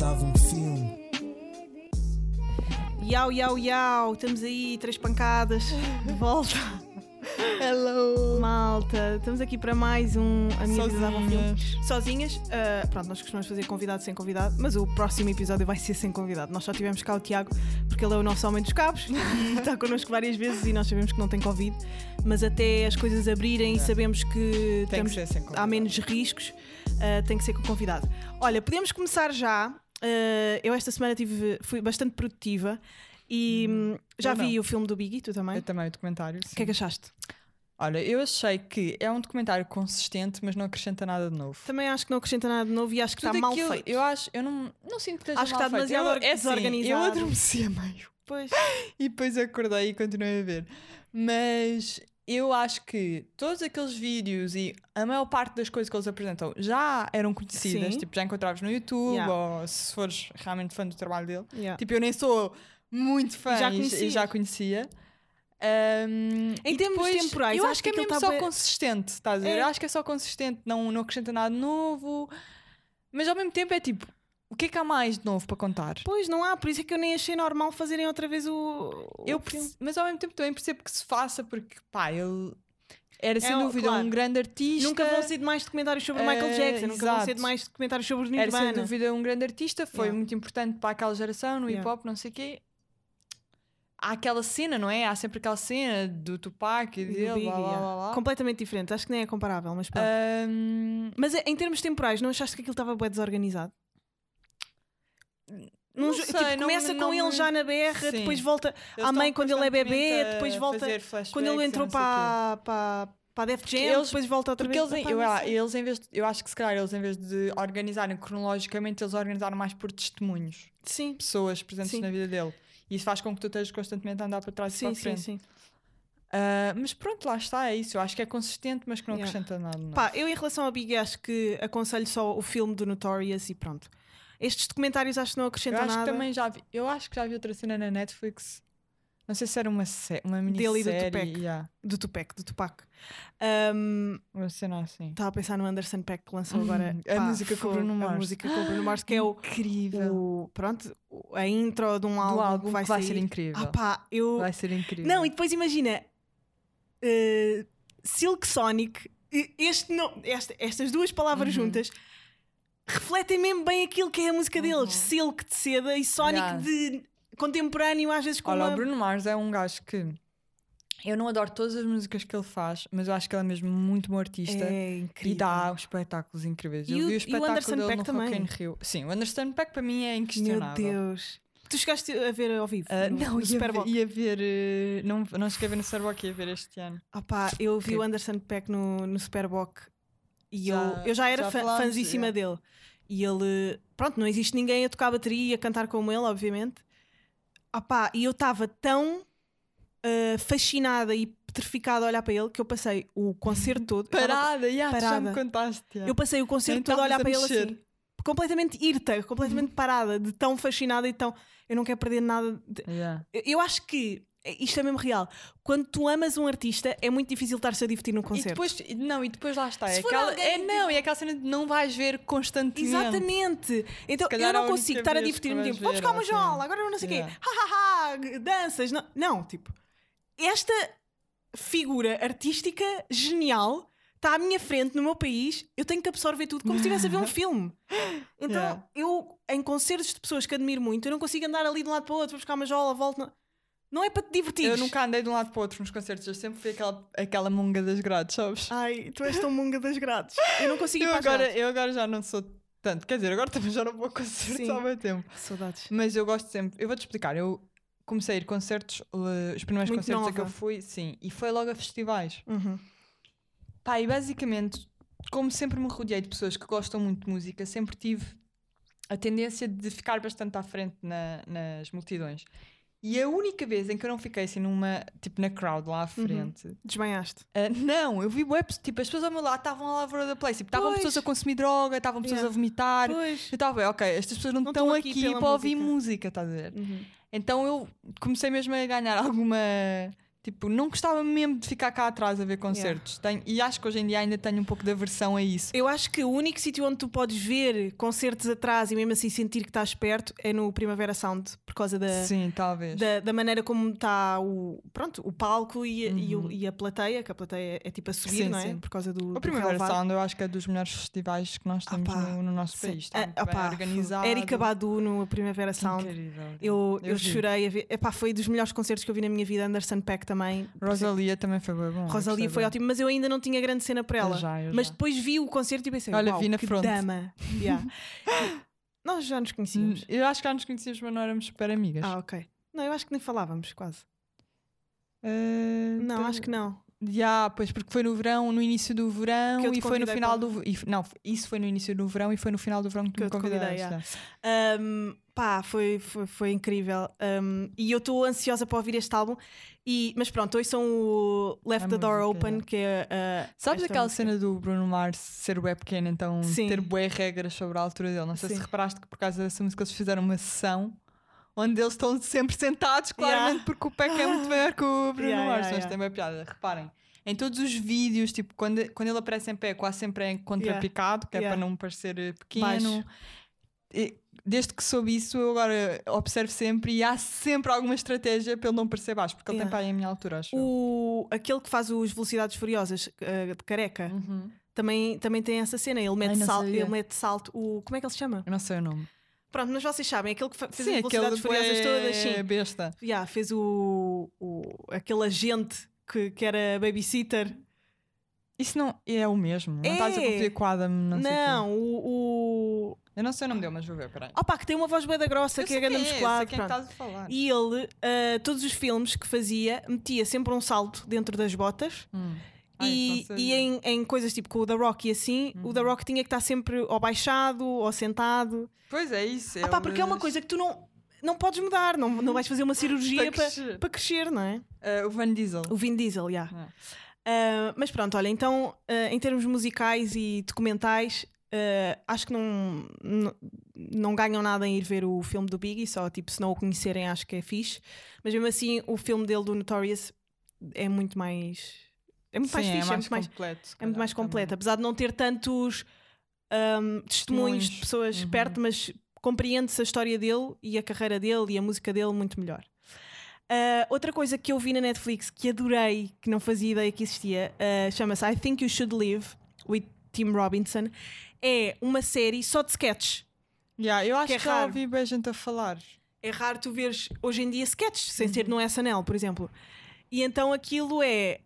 montava um filme. Iau, iau, iau, estamos aí, três pancadas, de volta. Hello! Malta, estamos aqui para mais um A Minha Vida Dava um Filme. Sozinhas. Sozinhas, ah, pronto, nós costumamos fazer convidado sem convidado, mas o próximo episódio vai ser sem convidado. Nós só tivemos cá o Tiago, porque ele é o nosso homem dos cabos e está connosco várias vezes e nós sabemos que não tem Covid, mas até as coisas abrirem e É. sabemos que Tem que estamos- ser sem há menos riscos, ah, tem que ser com o convidado. Olha, podemos começar já. Ah, eu esta semana tive, fui bastante produtiva e hum, já eu vi não. o filme do Biggie, tu também? Eu também o documentário. O que é que achaste? Olha, eu achei que é um documentário consistente, mas não acrescenta nada de novo. Também acho que não acrescenta nada de novo e acho que está Tudo mal aquilo- feito. Eu acho, eu não, não sinto que esteja Acho que mal está feito. demasiado eu, é assim, desorganizado. Eu adormeci a meio Pois. e depois acordei e continuei a ver. Mas eu acho que todos aqueles vídeos e a maior parte das coisas que eles apresentam já eram conhecidas, Sim. tipo, já encontravas no YouTube Yeah. ou se fores realmente fã do trabalho dele. Yeah. Tipo, eu nem sou muito fã Já e- e já conhecia. Ahm, Em termos depois, temporais, eu acho que que é mesmo tá só bué- consistente, estás a ver? É. Eu acho que é só consistente, não, não acrescenta nada novo, mas ao mesmo tempo é tipo, o que é que há mais de novo para contar? Pois não há, por isso é que eu nem achei normal fazerem outra vez o. Eu perce- mas ao mesmo tempo também percebo que se faça, porque pá, ele era sem É, dúvida claro. um grande artista. Nunca vão ser demais documentários sobre o Michael Eh, Jackson, nunca vão ser demais documentários sobre os Era sem Nirvana. dúvida um grande artista, foi Yeah. muito importante para aquela geração no hip Yeah. hop, não sei o quê. Há aquela cena, não é? Há sempre aquela cena do Tupac e E dele, blá blá yeah. blá. Completamente diferente, acho que nem é comparável, mas pronto. Ahm, Mas em termos temporais, não achaste que aquilo estava bem desorganizado? Não Num sei, tipo, não começa me- com não ele já na berra, Sim. depois volta eles à mãe quando ele é bebê, a depois volta- quando ele e entrou não para, para, para a Def Jam, Eles- depois volta outra Porque vez. eles, eu, não ah, eles em vez de- eu acho que se calhar eles em vez de organizarem cronologicamente, eles organizaram mais por testemunhos, Sim, pessoas presentes Sim. na vida dele. E isso faz com que tu estejas constantemente a andar para trás e sim, para a sim, frente. sim. Ah, mas pronto, lá está, é isso. Eu acho que é consistente, mas que não Yeah. acrescenta nada. Não. Pá, eu em relação ao Big acho que aconselho só o filme do Notorious e pronto. Estes documentários acho que não eu acrescentam acho nada. que também já vi, eu acho que já vi outra cena na Netflix. Não sei se era uma, uma Dele e do minissérie. Tupac. yeah, Do Tupac, do Tupac. Ahm, uma cena assim. Estava a pensar no Anderson Peck que lançou agora Hum, a pá, música Bruno fogo, A Mars. música com o Bruno Mars, que é o, incrível. o- pronto, a intro de um álbum, álbum que vai, que vai ser incrível. Ah, pá, eu. Vai ser incrível. Não, e depois imagina eh, Silk Sonic, este não, esta- estas duas palavras Uhum. juntas refletem mesmo bem aquilo que é a música deles: Uhum. Silk de seda e Sonic Yeah. de contemporâneo, às vezes com Olha, uma. o Bruno Mars é um gajo que eu não adoro todas as músicas que ele faz, mas eu acho que ele é mesmo muito bom artista. É incrível. E dá espetáculos incríveis. E eu o- vi o o espetáculo Anderson dele Paak no também. Rock in Rio. Sim, o Anderson Pack para mim é Meu inquestionável. Deus. Tu chegaste a ver ao vivo? No, não, no ia, Super Bowl? ver, ia ver. eh, não, não cheguei a ver no Super Bowl, ia ver este ano. Pá, eu vi o Anderson Peck no, no Superboc e Já- eu, eu já era já falámos, fãzíssima é. dele. E ele, pronto, não existe ninguém a tocar bateria e a cantar como ele, obviamente. Ah pá, e eu estava tão ah, fascinada e petrificada a olhar para ele que eu passei o concerto todo. eu tava- Parada, tu já parada. me contaste. yeah. Eu passei o concerto todo a olhar para estavas a ele mexer. assim. Completamente irta, completamente parada, de tão fascinada e tão. Eu não quero perder nada. de- Yeah. Eu- Eu acho que isto é mesmo real. Quando tu amas um artista, é muito difícil estar-se a divertir no E concerto. depois, não, e depois lá está. É aquela, alguém é, não, e é aquela cena de não vais ver constantemente. Exatamente. Então eu não consigo estar a divertir-me. Tipo, ver, buscar uma assim. jola, agora não sei o Yeah. quê. Ha, ha, ha, danças. Não, não, tipo, esta figura artística genial está à minha frente no meu país. Eu tenho que absorver tudo como se estivesse a ver um filme. Então, Yeah. eu, em concertos de pessoas que admiro muito, eu não consigo andar ali de um lado para o outro, vou buscar uma jola, volto. Não, não é para te divertir. Eu nunca andei de um lado para o outro nos concertos, eu sempre fui aquela, aquela munga das grades, sabes? Ai, tu és tão munga das grades. Eu não consigo ir Eu agora, grades. eu agora já não sou tanto, quer dizer, agora também já não vou a concertos Sim. há muito tempo. Saudades. Mas eu gosto sempre, eu vou-te explicar, eu comecei a ir a concertos, eh, os primeiros Muito concertos a que eu nova. fui, sim, e foi logo a festivais. Uhum. Pá, e basicamente, como sempre me rodeei de pessoas que gostam muito de música, sempre tive a tendência de ficar bastante à frente na- nas multidões. E a única vez em que eu não fiquei assim numa, tipo na crowd lá à Uhum. frente, Desmanhaste. ah, não, eu vi webs, tipo, as pessoas ao meu lado estavam à lavra da place, tipo, estavam pessoas a consumir droga, estavam pessoas Yeah. a vomitar. Pois. Eu estava, ok, estas pessoas não, Não estão aqui, aqui para ouvir música. música, estás a ver? Uhum. Então eu comecei mesmo a ganhar alguma Tipo, não gostava mesmo de ficar cá atrás a ver concertos. Tenho- e acho que hoje em dia ainda tenho um pouco de aversão a isso. Eu acho que o único sítio onde tu podes ver concertos atrás e mesmo assim sentir que estás perto é no Primavera Sound, por causa da, Sim, talvez. da, da maneira como está o, pronto, o palco e, a- e, o- Uhum. e a plateia, que a plateia é tipo a subir, Sim, não é? sim. Por causa do, O do Primavera relevado. Sound eu acho que é dos melhores festivais que nós temos pá, no, no nosso Sim. país. Está Ah, bem organizado. Erika Badu no Primavera Sound. Incrível. Eu, eu, vi. chorei a ver. Epá, foi dos melhores concertos que eu vi na minha vida. Anderson Peck também. Rosalia também foi bem bom. Rosalia foi ótimo, mas eu ainda não tinha grande cena para ela. Eu já, eu mas já. depois vi o concerto e pensei: Olha, vi na que front." dama. Yeah. Nós já nos conhecíamos. Eu acho que já nos conhecíamos, mas não éramos super amigas. Ah, ok. Não, eu acho que nem falávamos, quase. Eh, Não, então- acho que não. Já, pois, porque foi no verão, no início do verão e foi no convidei final para- do. E, não, isso foi no início do verão e foi no final do verão que, Que me te convidei, convidaste. já. já. Um, pá, foi, foi, foi incrível. Um, e eu estou ansiosa para ouvir este álbum. E, mas pronto, hoje são o Left the Door Open, que é. uh, Sabes aquela música. cena do Bruno Mars ser bué pequeno, então Sim. ter bué regras sobre a altura dele? Não sei Sim. se reparaste que por causa dessa música eles fizeram uma sessão onde eles estão sempre sentados, claramente Yeah. porque o Peck é muito maior que o Bruno Yeah, Mars. yeah, mas tem bem piada. Reparem, em todos os vídeos, tipo, quando, quando ele aparece em pé, quase sempre é contrapicado, que é para não parecer eh, pequeno. E desde que soube isso, eu agora observo sempre e há sempre alguma estratégia para ele não parecer baixo, porque ele Yeah. tem para aí a minha altura, acho. O, aquele que faz os Velocidades Furiosas, uh, de careca, Uhum. também, também tem essa cena. Ele mete, não sal, sabia. ele mete salto. O, como é que ele se chama? Eu não sei o nome. Pronto, mas vocês sabem, aquele que fez sim, as Velocidades Furiosas todas, é sim. besta. Yeah, fez o, o, aquele agente que, que era babysitter. Isso não é o mesmo. Não estás a É. confundir com o Adam, não, sei o quê. Não, o, o. Eu não sei o nome dele, mas vou ver, peraí. Opa, que tem uma voz bem da grossa, Eu que é grande é, musculado. sei quem é estás a falar. E ele, ah, todos os filmes que fazia, metia sempre um salto dentro das botas. Hum. Ah, e isso não e em, em coisas tipo com o The Rock e assim, o Uhum. The Rock tinha que estar sempre ou baixado ou sentado. Pois é isso. Ah, pá, porque é uma coisa que tu não, não podes mudar, não, não vais fazer uma cirurgia Para para, crescer. para crescer, não é? Eh, o Van Diesel. O Vin Diesel, já. Ah. Uh, mas pronto, olha, então uh, em termos musicais e documentais, uh, acho que não, não, não ganham nada em ir ver o filme do Biggie, só tipo, se não o conhecerem, acho que é fixe. Mas mesmo assim, o filme dele do Notorious é muito mais. É muito mais Sim, fixe, é é, mais muito mais, completo. se é muito mais também. completo. Apesar de não ter tantos um, testemunhos de pessoas Uhum. perto, mas compreende-se a história dele e a carreira dele e a música dele muito melhor. Uh, outra coisa que eu vi na Netflix que adorei, que não fazia ideia que existia, uh, chama-se I Think You Should Live with Tim Robinson. É uma série só de sketches. Yeah, eu acho Que que, é já raro. ouvi bem gente a falar. É raro tu veres hoje em dia sketches, sem ser Uhum. no SNL, por exemplo. E então aquilo é.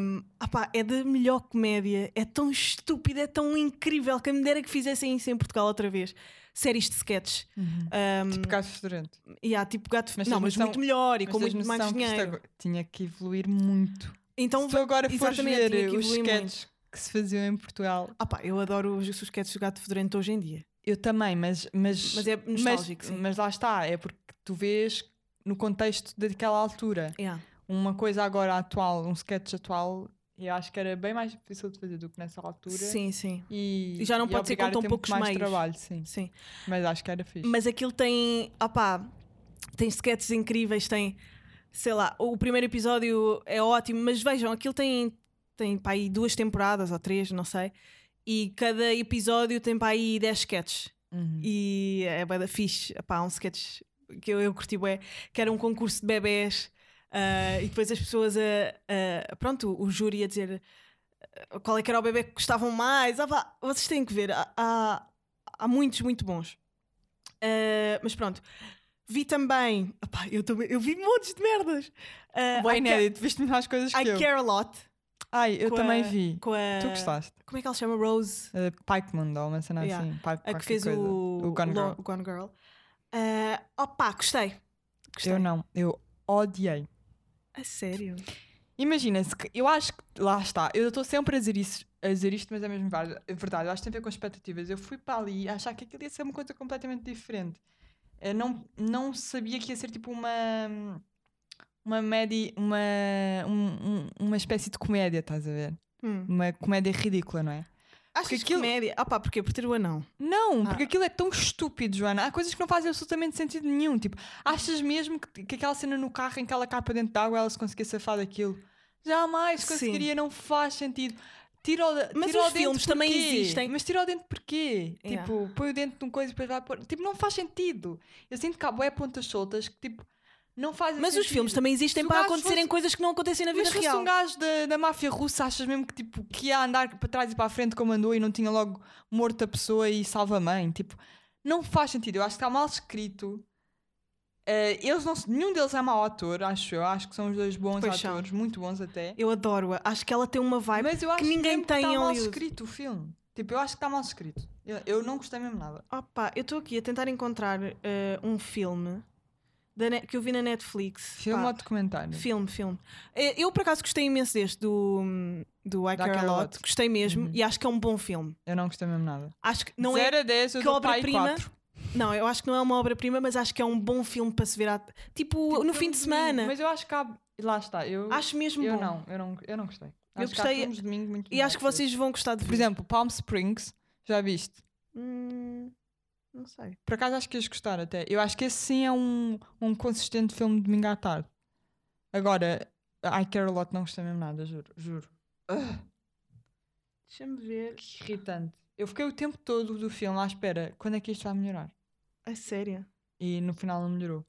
Um, apá, é da melhor comédia, é tão estúpido, é tão incrível que a me dera que fizessem isso em Portugal outra vez. Séries de sketches. Um, Tipo Gato Fedorento. e há tipo gato. Mas não, mas noção- muito melhor e com muito mais noção que dinheiro. agora tinha que evoluir muito. Então, Se tu agora fores ver que os sketches que se faziam em Portugal, Ah pá, eu adoro os sketches do gato fedorento hoje em dia. eu também, mas. Mas, Mas é nostálgico, sim. mas lá está, é porque tu vês no contexto daquela altura. Yeah. Uma coisa agora atual, um sketch atual, eu acho que era bem mais difícil de fazer do que nessa altura. Sim, sim. E, E já não pode ser com tão poucos mais meios. trabalho, sim. sim. Mas acho que era fixe. Mas aquilo tem. Opá, tem sketches incríveis, tem. Sei lá, o primeiro episódio é ótimo, mas vejam, aquilo tem, tem para aí duas temporadas ou três, não sei. E cada episódio tem para aí 10 sketches. Uhum. E é da fixe. Há um sketch que eu, eu curti bué, que era um concurso de bebés ah, e depois as pessoas a, a- pronto, o júri a dizer ah, qual é que era o bebê que gostavam mais. Ah, pá, vocês têm que ver, há, há, há muitos muito bons. Ah, mas pronto, vi também, eu, também eu vi montes de merdas. Ah, Bem I, inédito, viste mais coisas que I eu. Care a Lot. Ai, eu com também a- vi. A, Tu gostaste? Como é que ela se chama? Rose. Uh, Pikeman, ou uma cena Yeah. assim. Pike, A que fez coisa. o, o Gone Girl. o Gone Girl. Ah, opá, gostei. Gostei. Eu não, eu odiei. A sério? Imagina-se que eu acho que lá está, eu estou sempre a dizer, isso, a dizer isto, mas é mesmo verdade. É verdade, eu acho que tem a ver com expectativas. Eu fui para ali a achar que aquilo ia ser uma coisa completamente diferente. Eu não, não sabia que ia ser tipo uma uma média, uma, um- um- uma espécie de comédia, estás a ver? Hum. Uma comédia ridícula, não é? Achas Porque que aquilo- comédia? Ah pá, porquê? Por ter o anão. Não, porque Ah. aquilo é tão estúpido, Joana. Há coisas que não fazem absolutamente sentido nenhum. Tipo, achas mesmo que, que aquela cena no carro em que ela cai para dentro de água ela se conseguia safar daquilo? Jamais Sim. conseguiria, não faz sentido. Tira o, Mas tira os filmes também existem. Mas tira o dente porquê? Yeah. Tipo, põe o dente num coisa e depois vai pôr. Tipo, não faz sentido. Eu sinto que há boé pontas soltas que, tipo, não fazem Mas os sentido. filmes também existem para acontecerem fosse- coisas que não acontecem na vida Mas real. um gajo da, da máfia russa, achas mesmo que, tipo, que ia andar para trás e para a frente como andou e não tinha logo morto a pessoa e salva a mãe? Tipo, não faz sentido. Eu acho que está mal escrito. Eh, eles não, nenhum deles é mau ator, acho eu. Acho que são os dois bons Pois são. atores, muito bons até. Eu adoro-a. Acho que ela tem uma vibe. Mas eu acho ninguém mesmo tem que em está mal escrito o filme. Tipo, eu acho que está mal escrito. Eu, eu não gostei mesmo nada. Opa, eu estou aqui a tentar encontrar eh, um filme da ne- que eu vi na Netflix. Filme Pá, ou documentário? Filme, filme. Eh, Eu por acaso gostei imenso deste do, do I Care Lot. Gostei mesmo Uhum. e acho que é um bom filme. Eu não gostei mesmo nada. Acho que não é. 0 a 10, eu que obra-prima. 4. Não, eu acho que não é uma obra-prima, mas acho que é um bom filme para se ver à- tipo, no fim de semana. Mas eu acho que há... Lá está. Eu, Acho mesmo eu bom. não, eu não, eu não gostei. Eu acho gostei- domingo muito E acho que vocês vão gostar de ver. Por exemplo, Palm Springs, já viste? Hum, não sei. Por acaso acho que ias gostar até. Eu acho que esse sim é um, um consistente filme de domingo à tarde. Agora, I Care a Lot não gostei mesmo nada, juro. juro. Deixa-me ver. que irritante. Eu fiquei o tempo todo do filme à espera. Quando é que isto vai melhorar? É sério. E no final não melhorou.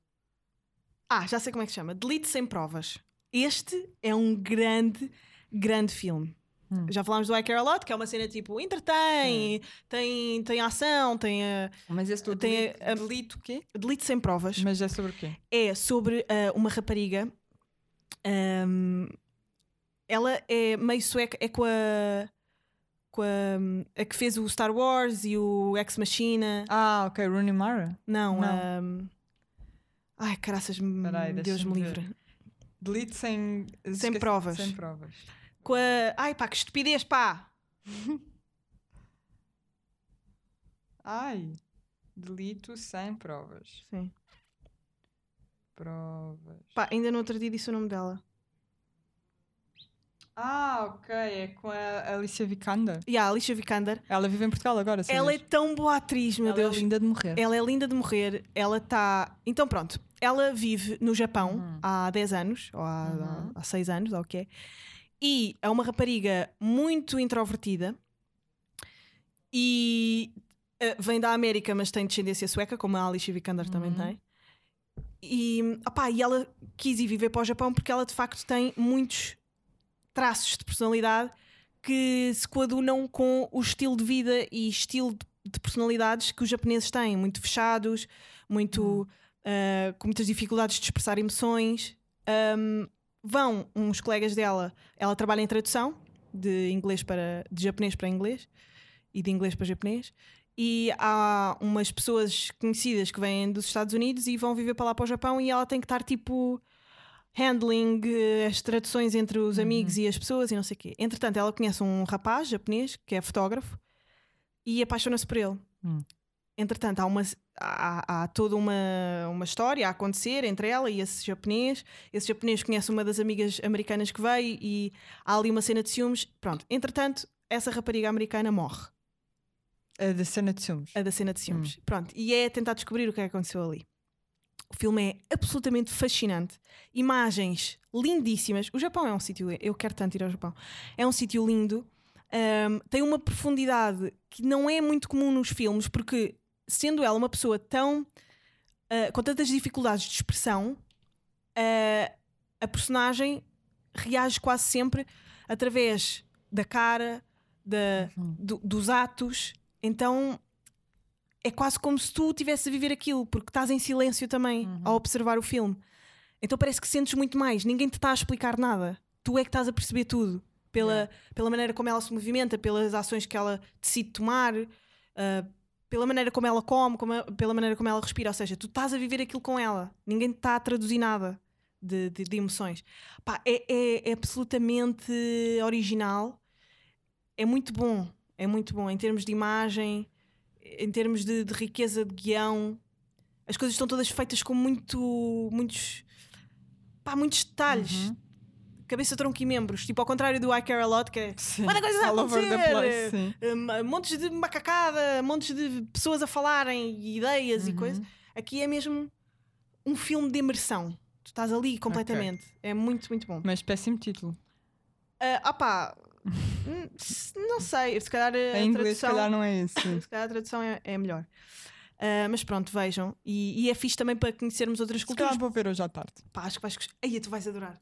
Ah, já sei como é que se chama. Delete sem provas. Este é um grande, grande filme. Hum. Já falámos do I Care a Lot, que é uma cena tipo entretém, tem, tem ação, tem a Mas esse do Tem delete, a- delete o quê? Delete sem provas. Mas é sobre o quê? É sobre ah, uma rapariga. ahm, ela é meio sueca, é com a. com a, a que fez o Star Wars e o Ex Machina. Ah, ok. Rooney Mara? Não, Não. ahm, ai, caraças, Peraí, Deus me livre. Delete sem... esqueci- provas. Sem provas. Com a. Ai pá, que estupidez, pá! Ai. Delito sem provas. Sim. Provas. Pá, ainda no outro dia disse o nome dela. Ah, ok. É com a Alicia Vikander. E a Alicia Vikander. Ela vive em Portugal agora, sabias? Ela é tão boa atriz, meu Ela Deus. é linda de morrer. Ela é linda de morrer. Ela está. Então, pronto. Ela vive no Japão Uhum. há 10 anos, ou há, Uhum. há 6 anos, ou o que é. E é uma rapariga muito introvertida e eh, vem da América, mas tem descendência sueca, como a Alicia Vikander também Uhum. tem. E, opá, e ela quis ir viver para o Japão porque ela de facto tem muitos traços de personalidade que se coadunam com o estilo de vida e estilo de- de personalidades que os japoneses têm, muito fechados, muito ah, com muitas dificuldades de expressar emoções. Ahm, vão uns colegas dela, ela trabalha em tradução de inglês para de japonês para inglês e de inglês para japonês. E há umas pessoas conhecidas que vêm dos Estados Unidos e vão viver para lá para o Japão e ela tem que estar tipo handling eh, as traduções entre os amigos e as pessoas e não sei o quê. Entretanto, ela conhece um rapaz japonês que é fotógrafo e apaixona-se por ele. Hum. Entretanto, há, uma, há, há toda uma, uma história a acontecer entre ela e esse japonês. Esse japonês conhece uma das amigas americanas que veio e há ali uma cena de ciúmes. Pronto, entretanto, essa rapariga americana morre. A da cena de ciúmes. A da cena de ciúmes. Pronto, e é tentar descobrir o que é que aconteceu ali. O filme é absolutamente fascinante. Imagens lindíssimas. O Japão é um sítio. Eu quero tanto ir ao Japão. É um sítio lindo. Ahm, tem uma profundidade que não é muito comum nos filmes, porque sendo ela uma pessoa tão. ah, com tantas dificuldades de expressão, ah, a personagem reage quase sempre através da cara, da, Uhum. do- dos atos. Então é quase como se tu estivesse a viver aquilo, porque estás em silêncio também Uhum. a observar o filme. Então parece que sentes muito mais, ninguém te está a explicar nada. Tu é que estás a perceber tudo. Pela, Yeah. pela maneira como ela se movimenta, pelas ações que ela decide tomar, ah, pela maneira como ela come, como pela maneira como ela respira. Ou seja, tu estás a viver aquilo com ela. Ninguém te está a traduzir nada de, de- de emoções. Pá, é, é- é absolutamente original. É muito bom. É muito bom em termos de imagem, em termos de, de riqueza de guião. As coisas estão todas feitas com muito, muitos, pá, muitos detalhes. Uhum. Cabeça, tronco e membros. Tipo, ao contrário do I Care A Lot, que é Sim. muita coisa a the acontecer. place, eh, montes de macacada, montes de pessoas a falarem, e ideias e Uhum. coisas. Aqui é mesmo um filme de imersão. Tu estás ali completamente. É muito, muito bom. Mas péssimo título. Ah pá, hum, não sei. Se calhar a em inglês, se tradução, calhar, não é esse. se calhar a tradução é, é melhor. Ah, mas pronto, vejam. E, e é fixe também para conhecermos outras Se culturas. calhar vou ver hoje à tarde. Pá, acho que vais. Aí, tu vais adorar.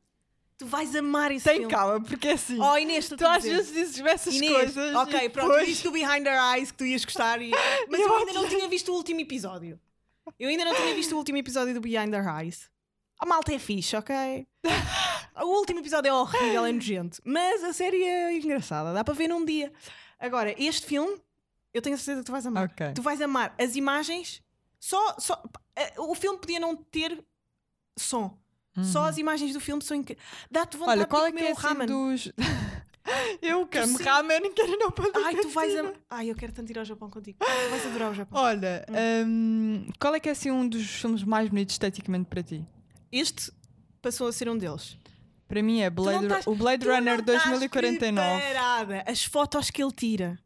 Tu vais amar esse Tem filme. calma, porque é assim. Oh, Inês, tu tu às vezes dizes essas Inês, coisas. ok, e pronto, depois- disse do Behind Our Eyes que tu ias gostar, e- mas Eu eu ainda não tinha visto o último episódio. Eu ainda não tinha visto o último episódio do Behind Our Eyes. A malta é fixe, ok? O último episódio é horrível, é nojento, mas a série é engraçada, dá para ver num dia. Agora, este filme, eu tenho a certeza que tu vais amar. Ok. Tu vais amar as imagens, só, só eh, o filme podia não ter som. Só Uhum. as imagens do filme são incríveis. Dá-te vontade Olha, qual de é comer que é o ramen. assim dos. eu quero sim. ramen e quero ir ao pão da Ai, tu vais amar. Ai, eu quero tanto ir ao Japão contigo. Tu vais adorar o Japão. Olha, hum, qual é que é assim um dos filmes mais bonitos esteticamente para ti? Este passou a ser um deles. Para mim é Tu não Blade, estás- o Blade Tu não Runner estás 2049. preparada. As fotos que ele tira.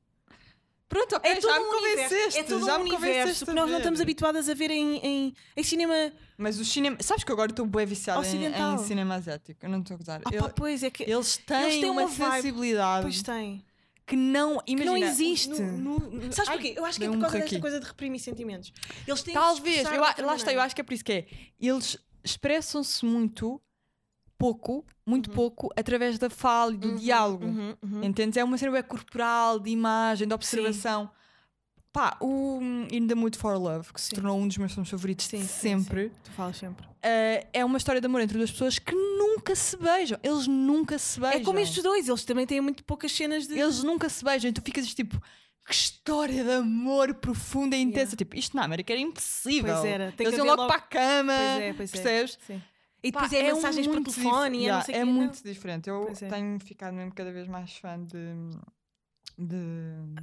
Pronto, ok, É já me convenceste. É todo já um me universo convenceste que nós não estamos habituadas a ver em, em, em cinema. Mas o cinema. Sabes que agora estou bem viciada em, em cinema asiático. Eu não estou a gozar. Ah, pá, pois é que. eles têm têm uma, uma sensibilidade Pois tem. que não. Imagina, não existe. no- no- Sabes Ai, porquê? Eu acho que é por um causa desta coisa de reprimir sentimentos. Eles têm que Talvez, eu, lá está, eu acho que é por isso que é. Eles expressam-se muito pouco, muito pouco, através da fala e do Uhum, diálogo. uhum, uhum. Entendes? É uma cena corporal, de imagem, de observação. Pá, o hum, In the Mood for Love, que se Sim. tornou um dos meus filmes favoritos Sim, de sim, sempre, Tu falas sempre. eh, é uma história de amor entre duas pessoas que nunca se beijam. Eles nunca se beijam. É como estes dois, eles também têm muito poucas cenas de. Eles nunca se beijam. Tu ficas tipo, que história de amor profunda e intensa. Yeah. Tipo, isto na América era impossível. Pois era, tem Eles iam logo, logo- para a cama. Pois é, pois é. Percebes? Sim. E Pá, depois é, um mensagens por muito telefone e é não Yeah, sei é quê, não? muito diferente. Eu é. tenho ficado mesmo cada vez mais fã de, de,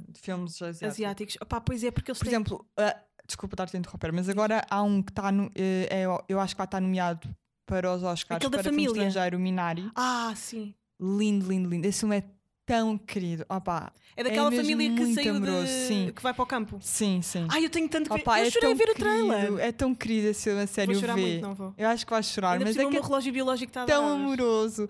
de filmes asiáticos. asiáticos. Opá, pois é, porque eles Por têm. exemplo, ah, desculpa estar-te a interromper, mas agora há um que está, no, eh, é, eu acho que vai estar nomeado para os Oscars Aquele da para filme família. estrangeiro, o Minari. Ah, sim. Lindo, lindo, lindo. Esse filme é tão querido. Opa, É daquela mesmo família que saiu amoroso, de... sim. que vai para o campo. sim, sim. Ai, eu tenho tanto que. Opa, eu é chorei a ver o trailer. É tão querido esse filme, a sério, Vou chorar vê. muito, não vou. Eu acho que vais chorar, Ainda mas é que meu é relógio biológico está tão amoroso.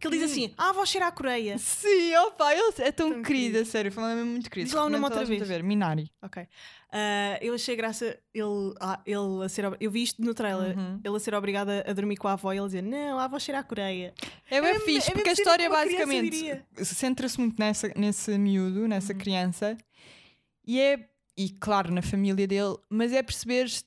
Que ele diz assim: Ah, vou cheirar a Coreia. Sim, opa, ele é tão, Tão querido, querido. a sério, foi mesmo muito querido. Diz lá o nome outra vez. ver. Minari. Ok. Ah, eu achei graça ele, ah, ele a ser. Eu vi isto no trailer. Uhum. Ele a ser obrigado a, a dormir com a avó e ele dizer: Não, a avó cheira a Coreia. É bem É- fixe, é porque a história criança basicamente centra-se muito nessa, nesse miúdo, nessa Uhum. criança, e é, e claro, na família dele, mas é perceberes.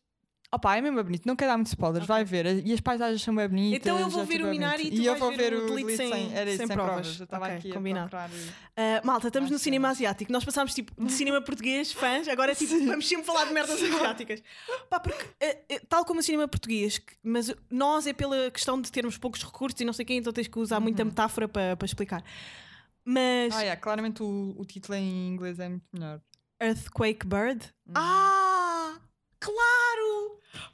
Opa, é mesmo bonito, não quero dar muitos spoilers, vai ver. E as paisagens são bem bonitas. Então eu vou é ver o Minari e tu e eu vou ver ver o Delete sem- sem, era isso, sem sem provas. provas. Eu estava Ok, aqui combinado. a procurar. Ah, malta, estamos no Acho cinema que- asiático. Nós passámos tipo de cinema português, fãs, agora é tipo, vamos sempre falar de merdas asiáticas. Pá, porque, eh, eh, tal como o cinema português, mas nós é pela questão de termos poucos recursos e não sei quem, então tens que usar muita metáfora para para explicar. Mas Ah, é, claramente o, o título em inglês é muito melhor. Earthquake Bird. Uhum. Ah! Claro!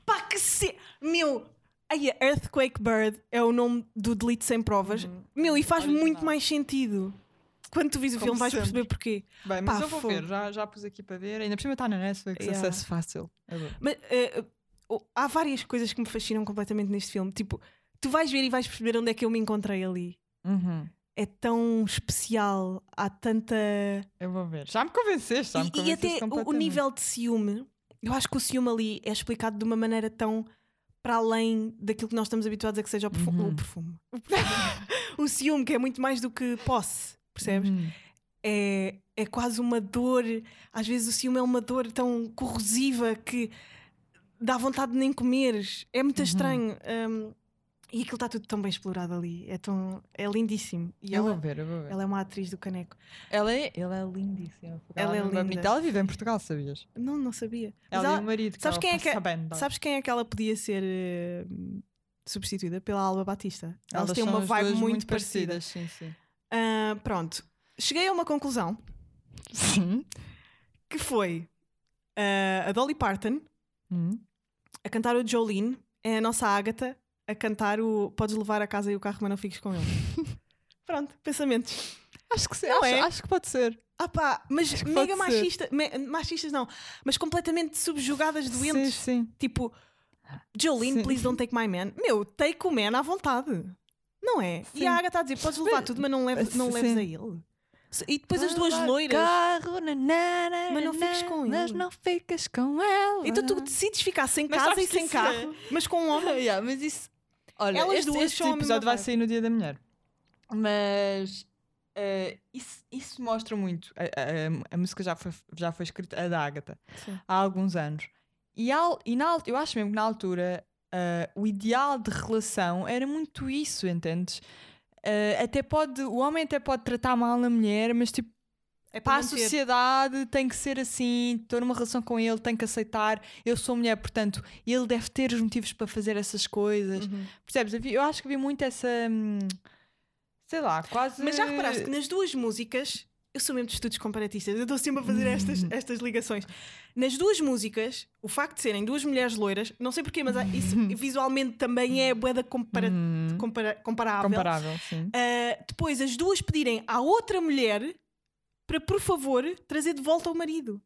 Pá, que se. Meu! Aí, Earthquake Bird é o nome do Delete Sem Provas. Uhum. Meu, e faz Original. muito mais sentido. Quando tu vis o Como filme, vais sempre. perceber porquê. Bem, mas Pá, eu vou fogo. ver, já, já pus aqui para ver. Ainda por cima está na Netflix, Yeah. acesso fácil. Mas oh, há várias coisas que me fascinam completamente neste filme. Tipo, tu vais ver e vais perceber onde é que eu me encontrei ali. Uhum. É tão especial, há tanta. Eu vou ver. Já me convenceste, já me E, e até o- nível de ciúme, eu acho que o ciúme ali é explicado de uma maneira tão para além daquilo que nós estamos habituados a que seja o, perfu- Uhum. perfume. O, perfume. o ciúme, que é muito mais do que posse, percebes? Uhum. é, é quase uma dor. Às vezes o ciúme é uma dor tão corrosiva que dá vontade de nem comeres. É muito Uhum. estranho. um, e aquilo está tudo tão bem explorado ali. É, tão, é lindíssimo. E Eu vou ela, ver, eu vou ver. ela é uma atriz do Caneco. Ela é, ela é lindíssima. porque Ela é bem linda. bonita. Ela vive em Portugal, sabias? Não, não sabia. Ela, ela- e o marido. sabes ela quem é que- a banda. sabes quem é que ela podia ser eh, substituída? Pela Alba Batista. Elas, Elas têm uma vibe duas muito, parecida. Sim, sim. Ah, pronto. Cheguei a uma conclusão Sim. que foi ah, a Dolly Parton Hum. a cantar o Jolene, é a nossa Ágata, a cantar o Podes levar a casa e o carro, mas não fiques com ele. Pronto, pensamentos. Acho que acho, é? acho que pode ser. Ah pá, mas mega machista, me- machistas não, mas completamente subjugadas, doentes. Sim, sim. Tipo, Jolene, Sim. please don't take my man. Meu, take o man à vontade. Não é? E Sim. a Agatha está a dizer: podes levar Mas- tudo, mas não leves, não leves a ele. E depois as duas loiras. Carro, na, na, na, Mas não fiques com Mas ele. não ficas com ela. Então tu decides ficar sem Mas casa e sem carro, mas com um homem. Yeah, mas isso. Olha, Elas este, este episódio vai sair no Dia da Mulher. Mas eh, isso, isso mostra muito. A, a- a música já foi, já foi escrita, a da Agatha, Sim. há alguns anos. E, al- e na, eu acho mesmo que na altura eh, o ideal de relação era muito isso, entendes? Eh, até pode, o homem até pode tratar mal a mulher, mas tipo, É para a sociedade tem que ser assim, estou numa relação com ele, tenho que aceitar, eu sou mulher, portanto, ele deve ter os motivos para fazer essas coisas. Uhum. Percebes? Eu acho que havia muito essa. hum, Sei lá, quase. Mas já reparaste que nas duas músicas, eu sou mesmo de estudos comparatistas, eu estou sempre a fazer estas, estas ligações. Nas duas músicas, o facto de serem duas mulheres loiras, não sei porquê, mas isso visualmente também é boeda compara Hum, compara comparável. comparável, sim. Uh, depois as duas pedirem à outra mulher para, por favor, trazer de volta o marido.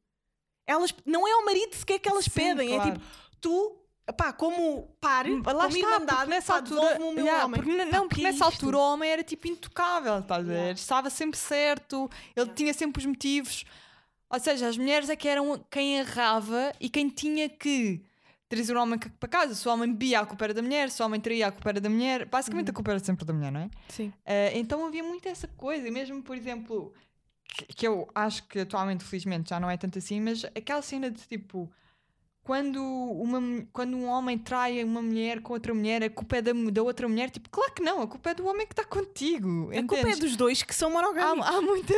Elas, não é ao marido sequer que elas Sim, pedem, é claro. tipo, tu, pá, como par, Hum, Lá como está, irmandade, nessa pá, altura. o meu Yeah, homem. porque, não, que porque é nessa isto? altura o homem era tipo intocável, estás a ver? Yeah. Estava sempre certo, ele tinha sempre os motivos. Ou seja, as mulheres é que eram quem errava e quem tinha que trazer o homem para casa. Se o homem bebia, a culpa era da mulher, se o homem traía, a culpa era da mulher. Basicamente a culpa era sempre da mulher, não é? Sim. Uh, então havia muito essa coisa, e mesmo, por exemplo, que, que eu acho que atualmente, felizmente, já não é tanto assim, mas aquela cena de tipo. Quando, uma, quando um homem trai uma mulher com outra mulher, a culpa é da, da outra mulher. Tipo, claro que não, a culpa é do homem que está contigo. A culpa é entendes? dos dois que são monogâmicos. há, há, muita,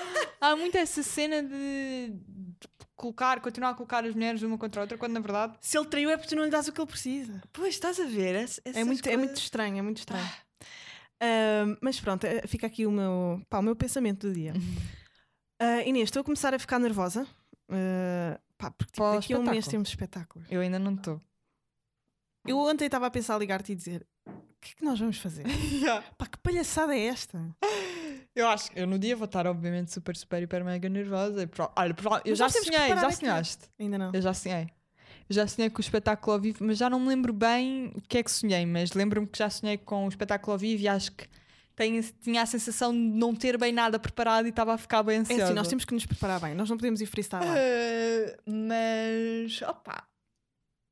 há muita essa cena de, colocar, continuar a colocar as mulheres uma contra a outra, quando na verdade. Se ele traiu é porque tu não lhe dás o que ele precisa. Pois, estás a ver? É muito, é muito estranho, é muito estranho. Ahm, mas pronto, eh, fica aqui o meu, pá, o meu pensamento do dia. Ah, Inês, estou a começar a ficar nervosa. Ah, pá, porque tipo, daqui a um mês temos espetáculos. Eu ainda não estou. Eu ontem estava a pensar a ligar-te e dizer: o que é que nós vamos fazer? Pá, que palhaçada é esta? Eu acho que eu no dia vou estar, obviamente, super, super, hiper, mega nervosa. Pro- Olha, pro- eu Mas já sonhei, já sonhaste. Ainda não. Eu já sonhei. Eu já sonhei com o espetáculo ao vivo, mas já não me lembro bem o que é que sonhei. Mas lembro-me que já sonhei com o espetáculo ao vivo e acho que tinha a sensação de não ter bem nada preparado e estava a ficar bem É ansiosa. assim, nós temos que nos preparar bem. Nós não podemos ir freestyle. Ah, mas, opa,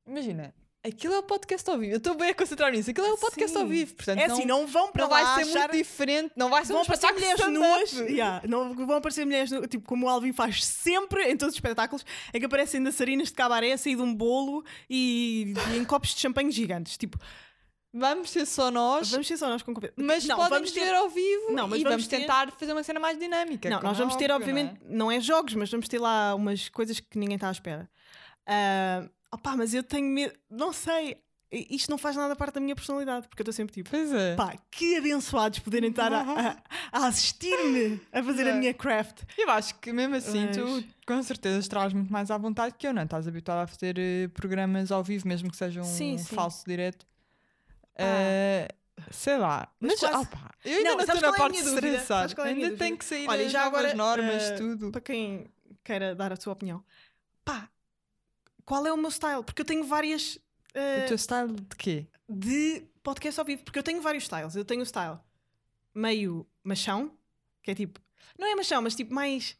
imagina, aquilo é o podcast ao vivo. Eu estou bem a concentrar nisso. Aquilo é o podcast Sim. ao vivo. Portanto, É assim, não vão para não lá vai ser achar... muito diferente. Não vai ser Vão um aparecer mulheres nuas, Yeah, não, vão aparecer mulheres nuas, tipo como o Alvin faz sempre em todos os espetáculos, é que aparecem dançarinas de cabaré a sair de um bolo e, e em copos de champanhe gigantes. Tipo, Vamos ser só nós. vamos ser só nós com conversa. Mas não, podem vamos ter. ao vivo Não, mas e vamos ter- tentar fazer uma cena mais dinâmica. Não, nós é vamos ter, óbvio, não é? obviamente, não é? jogos, mas vamos ter lá umas coisas que ninguém está à espera. Ah, opá, mas eu tenho medo, não sei, isto não faz nada parte da minha personalidade, porque eu estou sempre tipo. Pois é. Pá, que abençoados poderem estar a, a- a assistir-me a fazer a É. minha craft. Eu acho que mesmo assim Mas- tu com certeza estás muito mais à vontade que eu, não? é? Estás habituado a fazer eh, programas ao vivo, mesmo que seja um Sim, sim. falso direto. Ah. Sei lá. Mas Mas, quase- opa, eu ainda Não, não, estou na é a parte de estressar. É Ainda tem que sair Olha, já agora, normas, eh, tudo. Para quem queira dar a sua opinião, pá, qual é o meu style? Porque eu tenho várias eh, O teu style de quê? de podcast ao vivo, porque eu tenho vários styles. Eu tenho o style meio machão, que é tipo, não é machão, mas tipo mais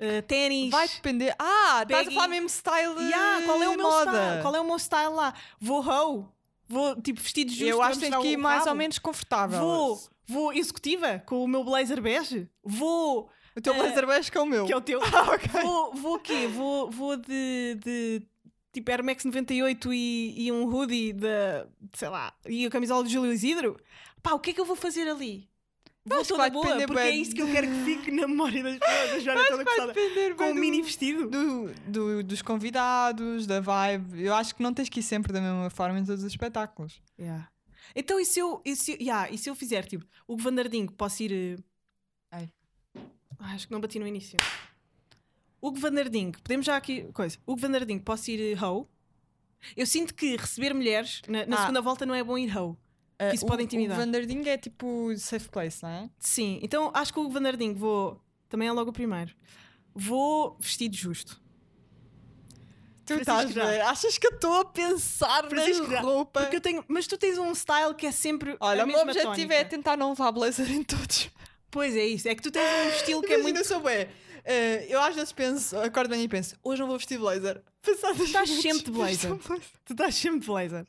eh, ténis. Vai depender. Ah, estás a baggy. falar mesmo style Yeah, qual é o meu moda. style? Qual é o meu style lá? Vou hoe, vou tipo vestido justo. eu acho que tens que ir mais ou menos confortável. Vou, vou executiva com o meu blazer bege. Vou O teu eh, blazer beige que é o meu. que é o teu. Ah. Vou, vou o quê? Vou, vou de, de tipo Air Max 98 e, e um hoodie de, sei lá, e a camisola de Júlio Isidro? Pá, o que é que eu vou fazer ali? Vou toda boa, depender porque é isso que eu quero que fique na memória das pessoas. A Joana toda gostada. Com um mini vestido. do, do- dos convidados, da vibe. Eu acho que não tens que ir sempre da mesma forma em todos os espetáculos. Yeah. Então, e se eu, e se, yeah, e se eu fizer tipo o Vandardinho, posso ir. eh, Ai. Ai, acho que não bati no início. Hugo Vandardinho, podemos já aqui. Coisa. Hugo Vandardinho, posso ir eh, Ho. Eu sinto que receber mulheres na, na Ah. segunda volta não é bom ir Ah, isso o- pode intimidar. O Vanderding é tipo safe place, não é? Sim, então acho que o Vandarding vou. Também é logo o primeiro. Vou vestido justo. Tu estás bem. Achas que eu estou a pensar Francisco já. na roupa? Porque eu tenho. Mas tu tens um style que é sempre. Olha, a o meu objetivo tónica. é tentar não levar blazer em todos. Pois é isso. É que tu tens um estilo que é Imagina, muito. eu sou. Eh, eu às vezes penso, acordo bem e penso, hoje não vou vestir blazer. Passado dois Estás sempre de blazer. Tu estás sempre de blazer.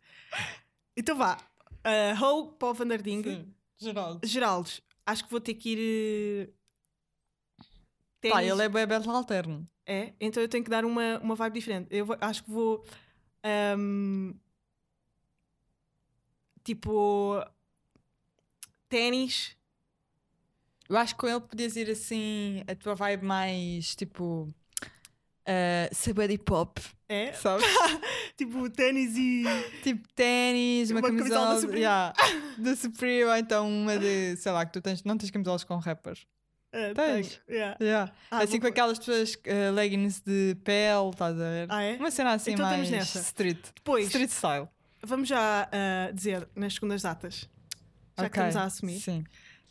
Então vá. Uh, hoe para o Vandarding. Sim, geral. Geraldos, acho que vou ter que ir. Uh, Pá, ele é bué belo alterno. É, então eu tenho que dar uma, uma vibe diferente. Eu vou- acho que vou. ahm, tipo. Ténis. Eu acho que com ele podias ir assim, a tua vibe mais tipo. Uh, saber hip hop, É? sabes? tipo ténis e. tipo ténis, uma, Uma camisola da camisola Supreme. yeah, da Supreme, ou então uma de, sei lá, que tu tens, não tens camisolas com rappers. ah, Tens? yeah. Yeah. Ah, assim vou com aquelas pessoas uh, leggings de pele, estás a ver? Ah, é? Uma cena assim Então mais nessa. street. Depois, Street style. vamos já ah, dizer nas segundas datas. Já que Ok, estamos a assumir. Sim.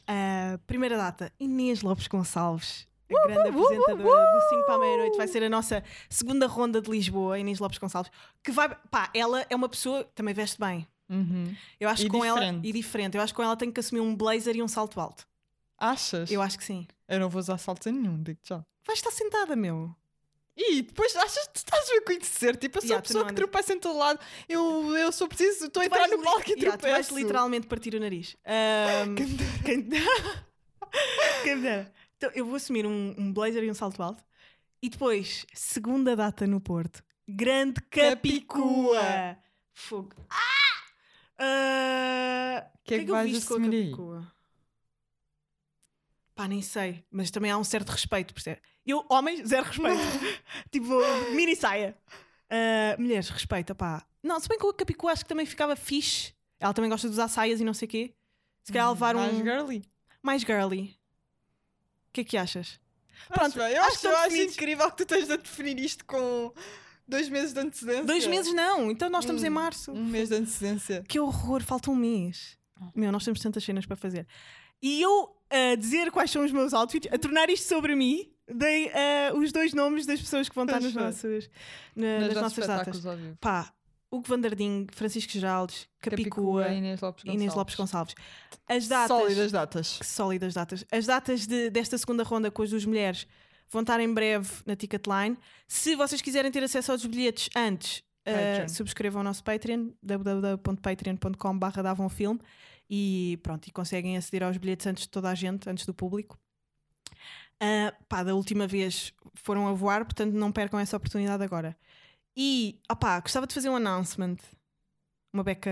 Ah, primeira data, Inês Lopes Gonçalves. A grande apresentadora do 5 para a meia-noite vai ser a nossa segunda ronda de Lisboa, Inês Lopes Gonçalves. Que vai, pá, ela é uma pessoa que também veste bem. Uhum. Eu acho E com ela diferente. e diferente. Eu acho que com ela tenho que assumir um blazer e um salto alto. Achas? Eu acho que sim. Eu não vou usar saltos em nenhum, digo já. Vais estar sentada, meu. E depois achas que tu estás a conhecer? Tipo, eu sou Yeah, a pessoa que tropeça em todo lado. Eu, eu sou preciso, estou a entrar no palco e Yeah, tu vais tropeço. literalmente partir o nariz. Ahm, Quem me dera. quem me dera. Então, eu vou assumir um, um blazer e um salto alto. E depois, segunda data no Porto. Grande Capicua. Capicua. Fogo. Ah! O que é que eu vais visto com a assumir aí? Capicua? Pá, nem sei. Mas também há um certo respeito, percebe? Eu, homens, zero respeito. tipo, mini saia. Ah, mulheres, respeita, pá. Não, se bem que a Capicua acho que também ficava fixe. Ela também gosta de usar saias e não sei o quê. Se calhar levar um Mais girly. mais girly. O que é que achas? Pronto, eu acho acho, que eu acho incrível que tu tens de definir isto com dois meses de antecedência. Dois meses não, então nós estamos em Um- março. Um mês de antecedência. Que horror, falta um mês. Ah. Meu, nós temos tantas cenas para fazer. E eu a dizer quais são os meus outfits, a tornar isto sobre mim, dei ah, os dois nomes das pessoas que vão estar nos Pois foi. nossos, na- nas nossos nossas datas. vivo. Pá, Hugo Vandarding, Francisco Geraldes, Capicua, Inês Lopes. Inês Lopes Gonçalves. As datas. Sólidas datas. Que sólidas datas. As datas de- desta segunda ronda com as duas mulheres vão estar em breve na Ticketline. Se vocês quiserem ter acesso aos bilhetes antes, Patreon. subscrevam o nosso Patreon, www.patreon.com.br e pronto, e conseguem aceder aos bilhetes antes de toda a gente, antes do público. Ah, pá, da última vez foram a voar, portanto não percam essa oportunidade agora. E, opá, gostava de fazer um announcement. Uma beca.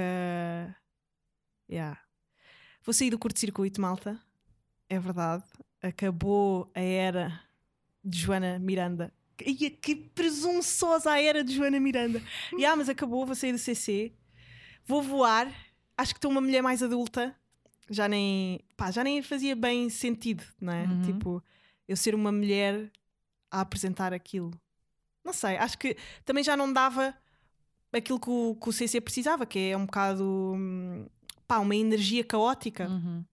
Yeah. Vou sair do curto-circuito, malta. É verdade. Acabou a era de Joana Miranda. Ia, que presunçosa a era de Joana Miranda. yeah, mas acabou, vou sair do CC. Vou voar. Acho que estou uma mulher mais adulta. Já nem, pá, já nem fazia bem sentido, não é? Uhum. Tipo, eu ser uma mulher a apresentar aquilo. Não sei, acho que também já não dava aquilo que o, que o CC precisava, que é um bocado hum, pá, uma energia caótica. Uhum.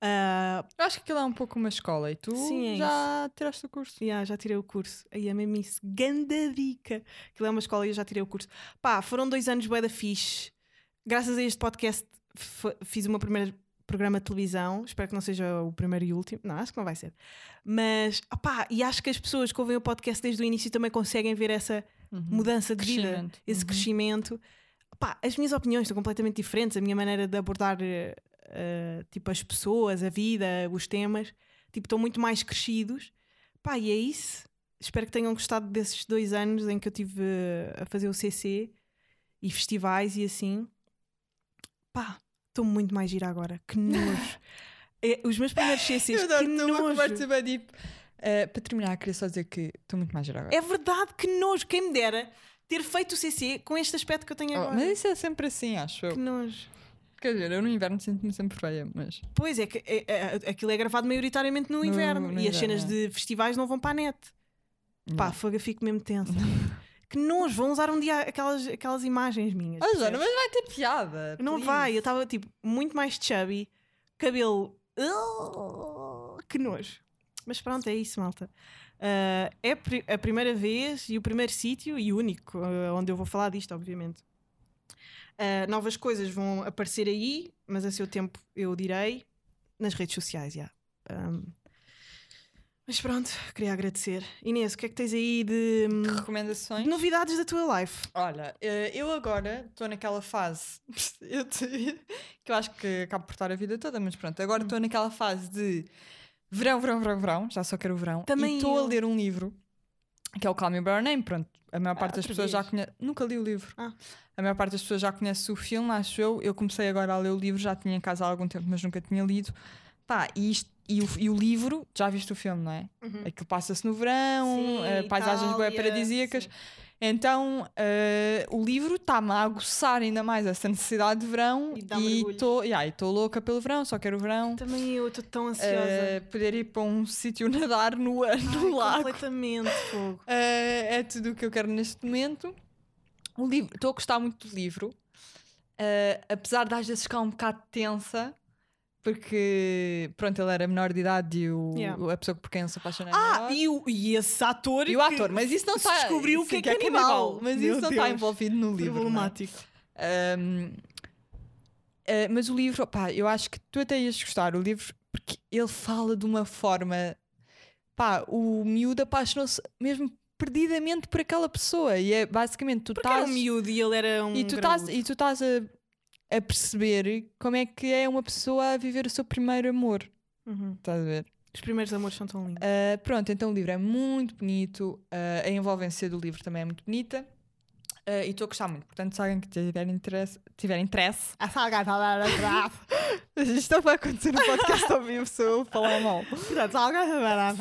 Ah, Eu acho que aquilo é um pouco uma escola e tu Sim, é já tiraste o curso. yeah, já tirei o curso. Aí é mesmo isso. Ganda dica. Aquilo é uma escola e eu já tirei o curso. Pá, foram dois anos bué da fixe. Graças a este podcast fiz o meu primeiro programa de televisão. Espero que não seja o primeiro e último. Não, acho que não vai ser. Mas, opá, e acho que as pessoas que ouvem o podcast desde o início também conseguem ver essa Uhum. mudança de vida, esse Uhum. crescimento. Pá, as minhas opiniões são completamente diferentes, a minha maneira de abordar eh, tipo as pessoas, a vida, os temas, tipo, estão muito mais crescidos. Pá, e é isso. Espero que tenham gostado desses dois anos em que eu tive eh, a fazer o CC e festivais e assim. Pá, estou muito mais gira agora. Que nojo. Eh, Os meus primeiros CCs, Eu adoro, que uma conversa bem. Eh, para terminar, queria só dizer que estou muito mais gira agora. É verdade, que nojo. Quem me dera ter feito o CC com este aspecto que eu tenho Oh, agora. mas isso é sempre assim, acho eu. Que nojo. Quer dizer, eu no inverno sinto-me sempre feia, mas. Pois é, que é- é- aquilo é gravado maioritariamente no, No- inverno no e as inverno, cenas é. de festivais não vão para a net. Pá, Não. fogo, eu fico mesmo tensa. Que nojo, vão usar um dia aquelas, aquelas imagens minhas. Oh, Joana, mas vai ter piada. Não please. vai, eu estava tipo muito mais chubby, cabelo. Ugh, que nojo. Mas pronto, é isso, malta. Ah, é pri- a primeira vez e o primeiro sítio e único ah, onde eu vou falar disto, obviamente. Ah, novas coisas vão aparecer aí, mas a seu tempo eu direi nas redes sociais, já. Ahm, mas pronto, queria agradecer. Inês, o que é que tens aí de, hum, Recomendações? de novidades da tua life? Olha, eh, eu agora estou naquela fase eu te- que eu acho que acabo por estar a vida toda, mas pronto, agora Hum. estou naquela fase de verão, verão, verão, verão, já só quero verão. Também estou a ler um livro que é o Call Me By Your Name. Pronto, a maior Ah, parte das outra pessoas já conhece. Nunca li o livro. Ah. A maior parte das pessoas já conhece o filme, acho eu. Eu comecei agora a ler o livro, já tinha em casa há algum tempo, mas nunca tinha lido. Pá, e, isto- e o, e o livro, já viste o filme, não é? Aquilo passa-se no verão, Sim, eh, paisagens Itália, paradisíacas. sim. Então, eh, o livro está-me a aguçar ainda mais essa necessidade de verão E estou yeah, louca pelo verão, só quero o verão. Também eu estou tão ansiosa. Eh, poder ir para um sítio nadar no, Ai, no lago. Completamente fogo. Eh, é tudo o que eu quero neste momento. O livro, estou a gostar muito do livro, eh, apesar de às vezes ficar um bocado tensa, porque pronto, ele era menor de idade e o, Yeah. a pessoa por quem ele se apaixona é Ah, maior. e, o, e esse ator. E o que ator, mas isso não está. descobriu o sim, que é canibal. Mas Meu isso não está envolvido no livro. não é? Problemático. Um, eh, mas o livro, pá, eu acho que tu até ias gostar. O livro, porque ele fala de uma forma. Pá, o miúdo apaixonou-se mesmo perdidamente por aquela pessoa. E é basicamente tu Porque era estás. um miúdo e ele era um. estás, e tu estás a, a perceber como é que é uma pessoa a viver o seu primeiro amor. Uhum. Estás a ver? Os primeiros amores são tão lindos. Uh, pronto, então o livro é muito bonito, uh, a envolvência do livro também é muito bonita uh, e estou a gostar muito. Portanto, se alguém que tiver interesse, tiver interesse A atrás. isto não vai acontecer no podcast ao vivo se eu falar mal. Portanto,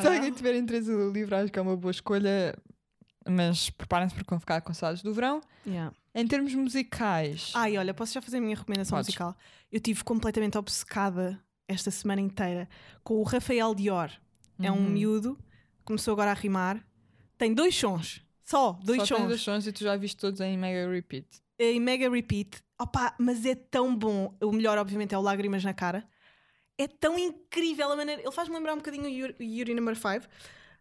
Se alguém tiver interesse no livro, acho que é uma boa escolha, mas preparem-se porque vão ficar cansados do verão. Yeah. Em termos musicais, Ai, olha, posso já fazer a minha recomendação Podes. musical? Eu estive completamente obcecada esta semana inteira com o Rafael Dior. É um Uhum. miúdo, começou agora a rimar. Tem dois sons, só dois só tem sons. dois sons e tu já viste todos em mega repeat. em mega repeat. Opa, mas é tão bom. O melhor, obviamente, é o Lágrimas na Cara. É tão incrível a maneira. Ele faz-me lembrar um bocadinho o Yuri, Yuri Number 5,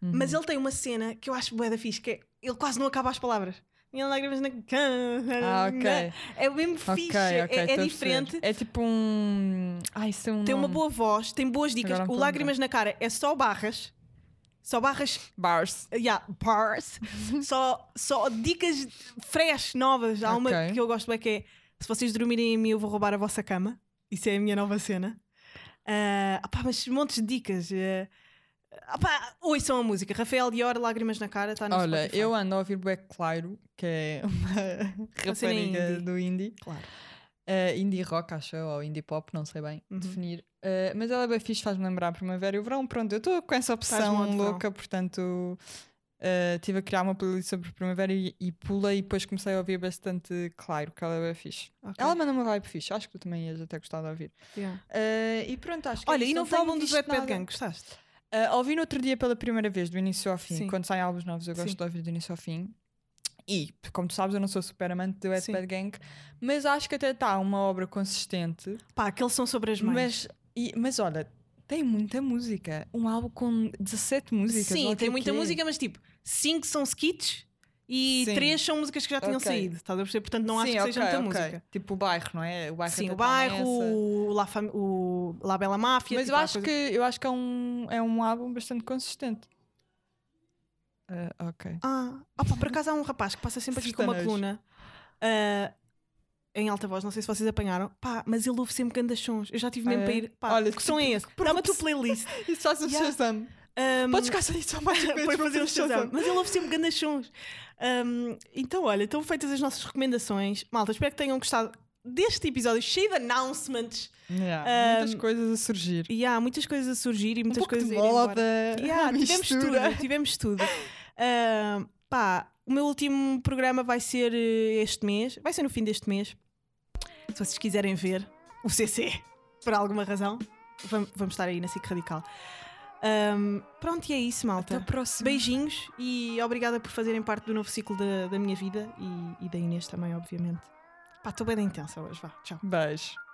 mas Uhum. ele tem uma cena que eu acho bué da fixe, que é ele quase não acaba as palavras. Ele lágrimas na cara. Ah, ok. É mesmo Ok, fixe, ok, é, é diferente. É tipo um. Ai, isso é um Tem uma nome. boa voz, tem boas dicas. O Lágrimas na Cara é só barras. Só barras Bars. Yeah, bars. só, só dicas fresh, novas. Há uma Ok. que eu gosto é que é se vocês dormirem em mim, eu vou roubar a vossa cama. Isso é a minha nova cena. Ah, opá, mas montes de dicas. Uh, opá, ouçam a música. Rafael Dior, Lágrimas na Cara, está no Olha, Spotify. eu ando a ouvir Black Claro, que é uma rapariga indie. do indie. Claro. Uh, indie rock, acho eu, ou indie pop, não sei bem Uhum. definir. Uh, mas ela é bem fixe, faz-me lembrar a primavera e o verão. Pronto, eu estou com essa opção louca, portanto uh, tive a criar uma playlist sobre primavera e, e pulei e depois comecei a ouvir bastante Claro, que ela é bem fixe. Ok. Ela manda uma vibe fixe, acho que tu também ias até gostar de ouvir. Yeah. Uh, e pronto, acho que é Olha, e não novo tenho álbum do visto Wet Bad. Gang, gostaste? Uh, ouvi no outro dia pela primeira vez, do início ao fim. Sim. Quando saem álbuns novos, eu gosto Sim. de ouvir do início ao fim. E, como tu sabes, eu não sou super amante do Sim. Bad Gang, mas acho que até está uma obra consistente. Pá, aqueles são sobre as mães. Mas, e- mas olha, tem muita música. Um álbum com 17 músicas. Sim, tem o muita música, mas tipo, cinco são skits e Sim. três são músicas que já tinham Ok. saído. Estás a perceber? Portanto, não acho Sim, que seja ok, muita ok. música. Tipo o bairro, não é? O bairro Sim, o bairro, o La, Fam- o La Bela Máfia. Mas tipo, eu acho, coisa- que, eu acho que é um, é um álbum bastante consistente. Ah, ok. Ah, pá, por acaso há um rapaz que passa sempre aqui com uma coluna ah, em alta voz, não sei se vocês apanharam. Pá, mas ele ouve sempre grandes sons. Eu já tive mesmo Ah, para ir. Pá, Olha, que som é esse? Dá-me a tua playlist. Isso faz um Yeah. Shazam. Um, Podes ficar sem só mais Foi fazer um Shazam. Mas ele ouve sempre grandes sons. Um, então, olha, estão feitas as nossas recomendações. Malta, espero que tenham gostado deste episódio cheio de announcements. Yeah, muitas Um, coisas a surgir. E há muitas coisas a surgir e Um muitas pouco coisas de a moda. Yeah, tivemos tudo, tivemos tudo. Ah, pá, o meu último programa vai ser eh, este mês, vai ser no fim deste mês. Se vocês quiserem ver o CC, por alguma razão, vamos, vamos estar aí na SIC Radical. Um, pronto, e é isso, malta. Até o próximo. Beijinhos e obrigada por fazerem parte do novo ciclo da, da minha vida e, e da Inês também, obviamente. Pá, estou bem da intensa hoje, vá, tchau. Beijo.